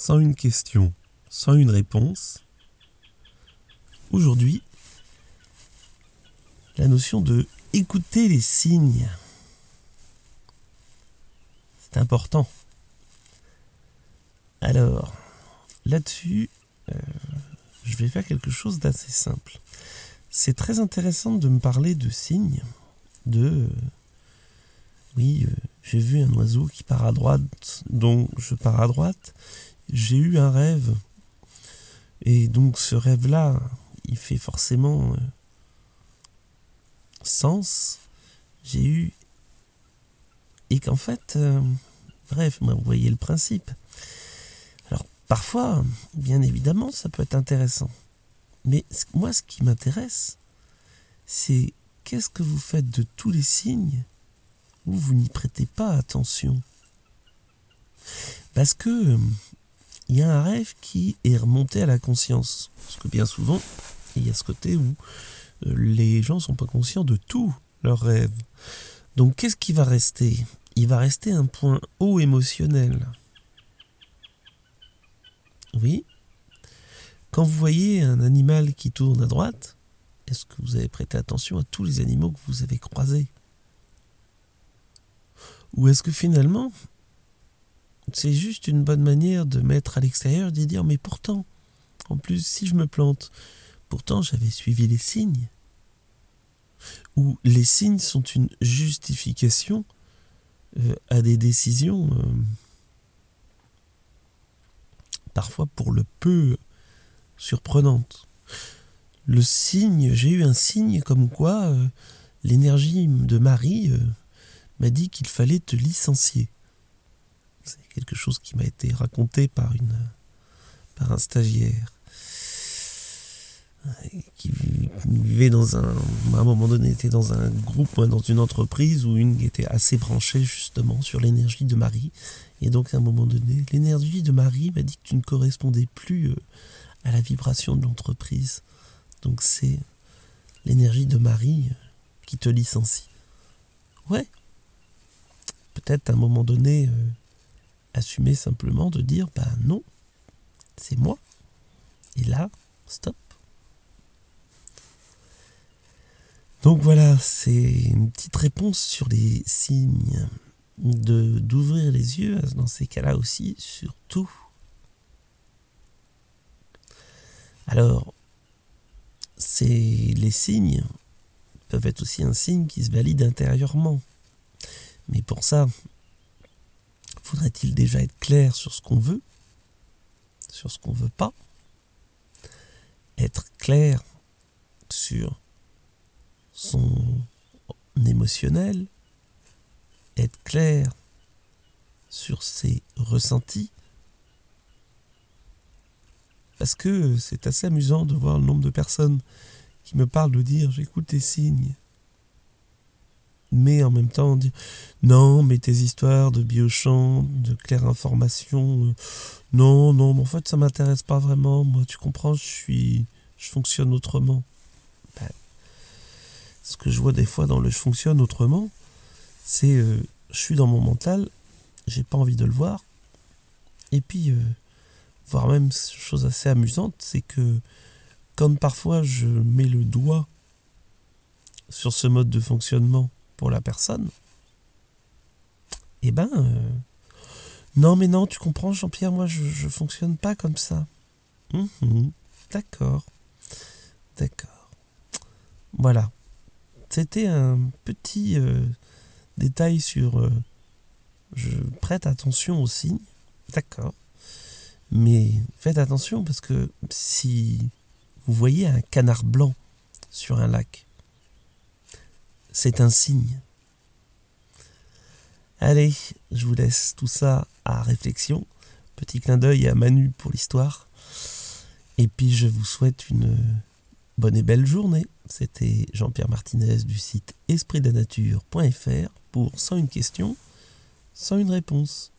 sans une question, sans une réponse. Aujourd'hui, la notion de écouter les signes. C'est important. Alors, là-dessus, euh, je vais faire quelque chose d'assez simple. C'est très intéressant de me parler de signes, de... Euh, oui, euh, j'ai vu un oiseau qui part à droite, donc je pars à droite. J'ai eu un rêve. Et donc ce rêve-là, il fait forcément sens. J'ai eu... Et qu'en fait, bref, vous voyez le principe. Parfois, bien évidemment, ça peut être intéressant. Mais moi, ce qui m'intéresse, c'est qu'est-ce que vous faites de tous les signes où vous n'y prêtez pas attention? Parce que il y a un rêve qui est remonté à la conscience. Parce que bien souvent, il y a ce côté où euh, les gens ne sont pas conscients de tout leur rêve. Donc qu'est-ce qui va rester? Il va rester un point haut émotionnel. Oui? Quand vous voyez un animal qui tourne à droite, est-ce que vous avez prêté attention à tous les animaux que vous avez croisés? Ou est-ce que finalement, c'est juste une bonne manière de mettre à l'extérieur de dire mais pourtant, en plus, si je me plante, pourtant j'avais suivi les signes Ou les signes sont une justification euh, à des décisions euh, parfois pour le peu surprenante. Le signe, j'ai eu un signe comme quoi euh, l'énergie de Marie m'a dit qu'il fallait te licencier. C'est quelque chose qui m'a été raconté par une par un stagiaire qui vivait dans un à un moment donné était dans un groupe dans une entreprise où une était assez branchée justement sur l'énergie de Marie et donc à un moment donné, l'énergie de Marie m'a dit que tu ne correspondais plus euh, à la vibration de l'entreprise. Donc c'est l'énergie de Marie euh, qui te licencie. Ouais. Peut-être à un moment donné, euh, assumer simplement de dire, bah non, c'est moi. Et là, stop. Donc voilà, c'est une petite réponse sur les signes de d'ouvrir les yeux dans ces cas-là aussi, surtout. Alors, c'est les signes peuvent être aussi un signe qui se valide intérieurement. Mais pour ça, faudrait-il déjà être clair sur ce qu'on veut, sur ce qu'on veut pas, être clair sur son émotionnel, être clair sur ses ressentis? Parce que c'est assez amusant de voir le nombre de personnes qui me parlent de dire j'écoute tes signes. Mais en même temps, on dit non, mais tes histoires de biochamp, de claire information, euh, non, non, mais en fait ça m'intéresse pas vraiment. Moi, tu comprends, je suis, je fonctionne autrement. Ben, ce que je vois des fois dans le je fonctionne autrement, c'est euh, je suis dans mon mental, j'ai pas envie de le voir. Et puis, euh, voire même chose assez amusante, c'est que quand parfois je mets le doigt sur ce mode de fonctionnement pour la personne, eh ben, euh, non mais non, tu comprends Jean-Pierre, moi je, je fonctionne pas comme ça. Mhm. d'accord, d'accord. Voilà. C'était un petit détail sur euh, je prête attention aux signes, d'accord. Mais faites attention parce que si vous voyez un canard blanc sur un lac, c'est un signe. Allez, je vous laisse tout ça à réflexion. Petit clin d'œil à Manu pour l'histoire. Et puis je vous souhaite une bonne et belle journée. C'était Jean-Pierre Martinez du site espritdanature.fr pour Sans une question, sans une réponse.